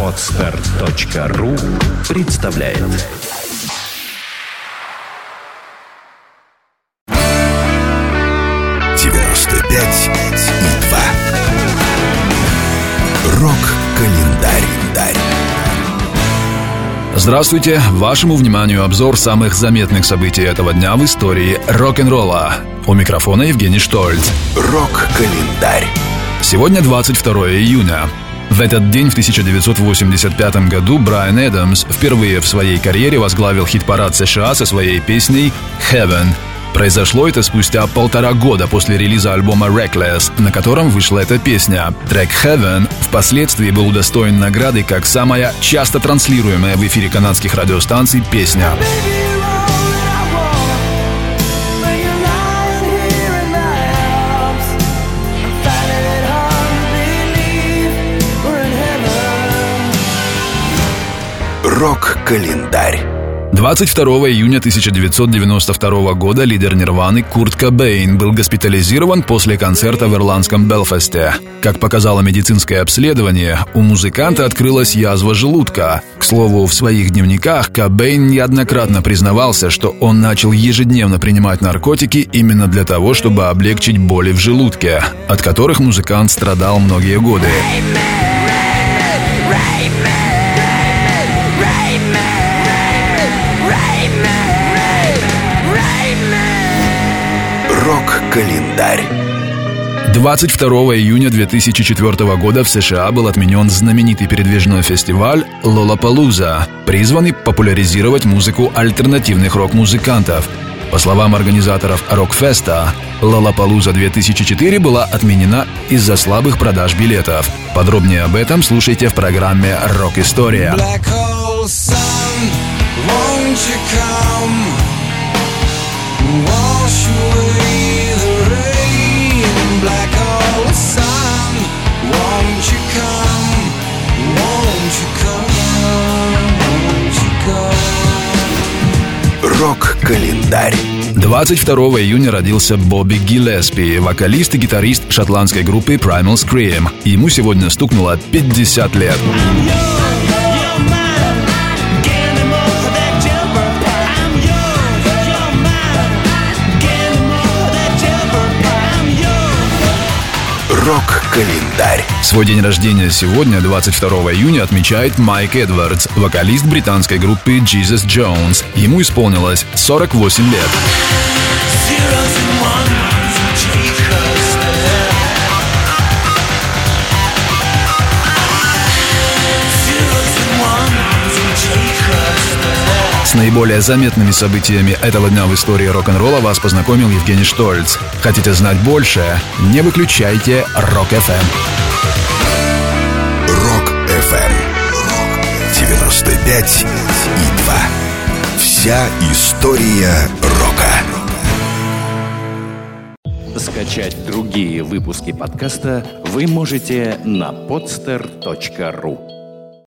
Отстар.ру представляет девяносто пять и два. Рок-календарь. Здравствуйте! Вашему вниманию обзор самых заметных событий этого дня в истории рок-н-ролла. У микрофона Евгений Штольц. Рок-календарь. Сегодня 22 июня. В этот день, в 1985 году, Брайан Эдамс впервые в своей карьере возглавил хит-парад США со своей песней «Heaven». Произошло это спустя полтора года после релиза альбома Reckless, на котором вышла эта песня. Трек Heaven впоследствии был удостоен награды как самая часто транслируемая в эфире канадских радиостанций песня. Рок-календарь. 22 июня 1992 года лидер Нирваны Курт Кобейн был госпитализирован после концерта в ирландском Белфасте. Как показало медицинское обследование, у музыканта открылась язва желудка. К слову, в своих дневниках Кобейн неоднократно признавался, что он начал ежедневно принимать наркотики именно для того, чтобы облегчить боли в желудке, от которых музыкант страдал многие годы. Рок-календарь. 22 июня 2004 года в США был отменен знаменитый передвижной фестиваль «Лолапалуза», призванный популяризировать музыку альтернативных рок-музыкантов. По словам организаторов Рокфеста, «Лолапалуза 2004» была отменена из-за слабых продаж билетов. Подробнее об этом слушайте в программе «Рок-история». Wash away. Black hole sun, won't you come? Won't you come? Won't you come? Рок-календарь. 22 июня родился Бобби Гиллеспи, вокалист и гитарист шотландской группы Primal Scream. Ему сегодня стукнуло 50 лет. Рок-календарь. Свой день рождения сегодня, 22 июня, отмечает Майк Эдвардс, вокалист британской группы Jesus Jones. Ему исполнилось 48 лет. С наиболее заметными событиями этого дня в истории рок-н-ролла вас познакомил Евгений Штольц. Хотите знать больше? Не выключайте Rock FM. Rock FM. 95 и 2. Вся история рока. Скачать другие выпуски подкаста вы можете на podster.ru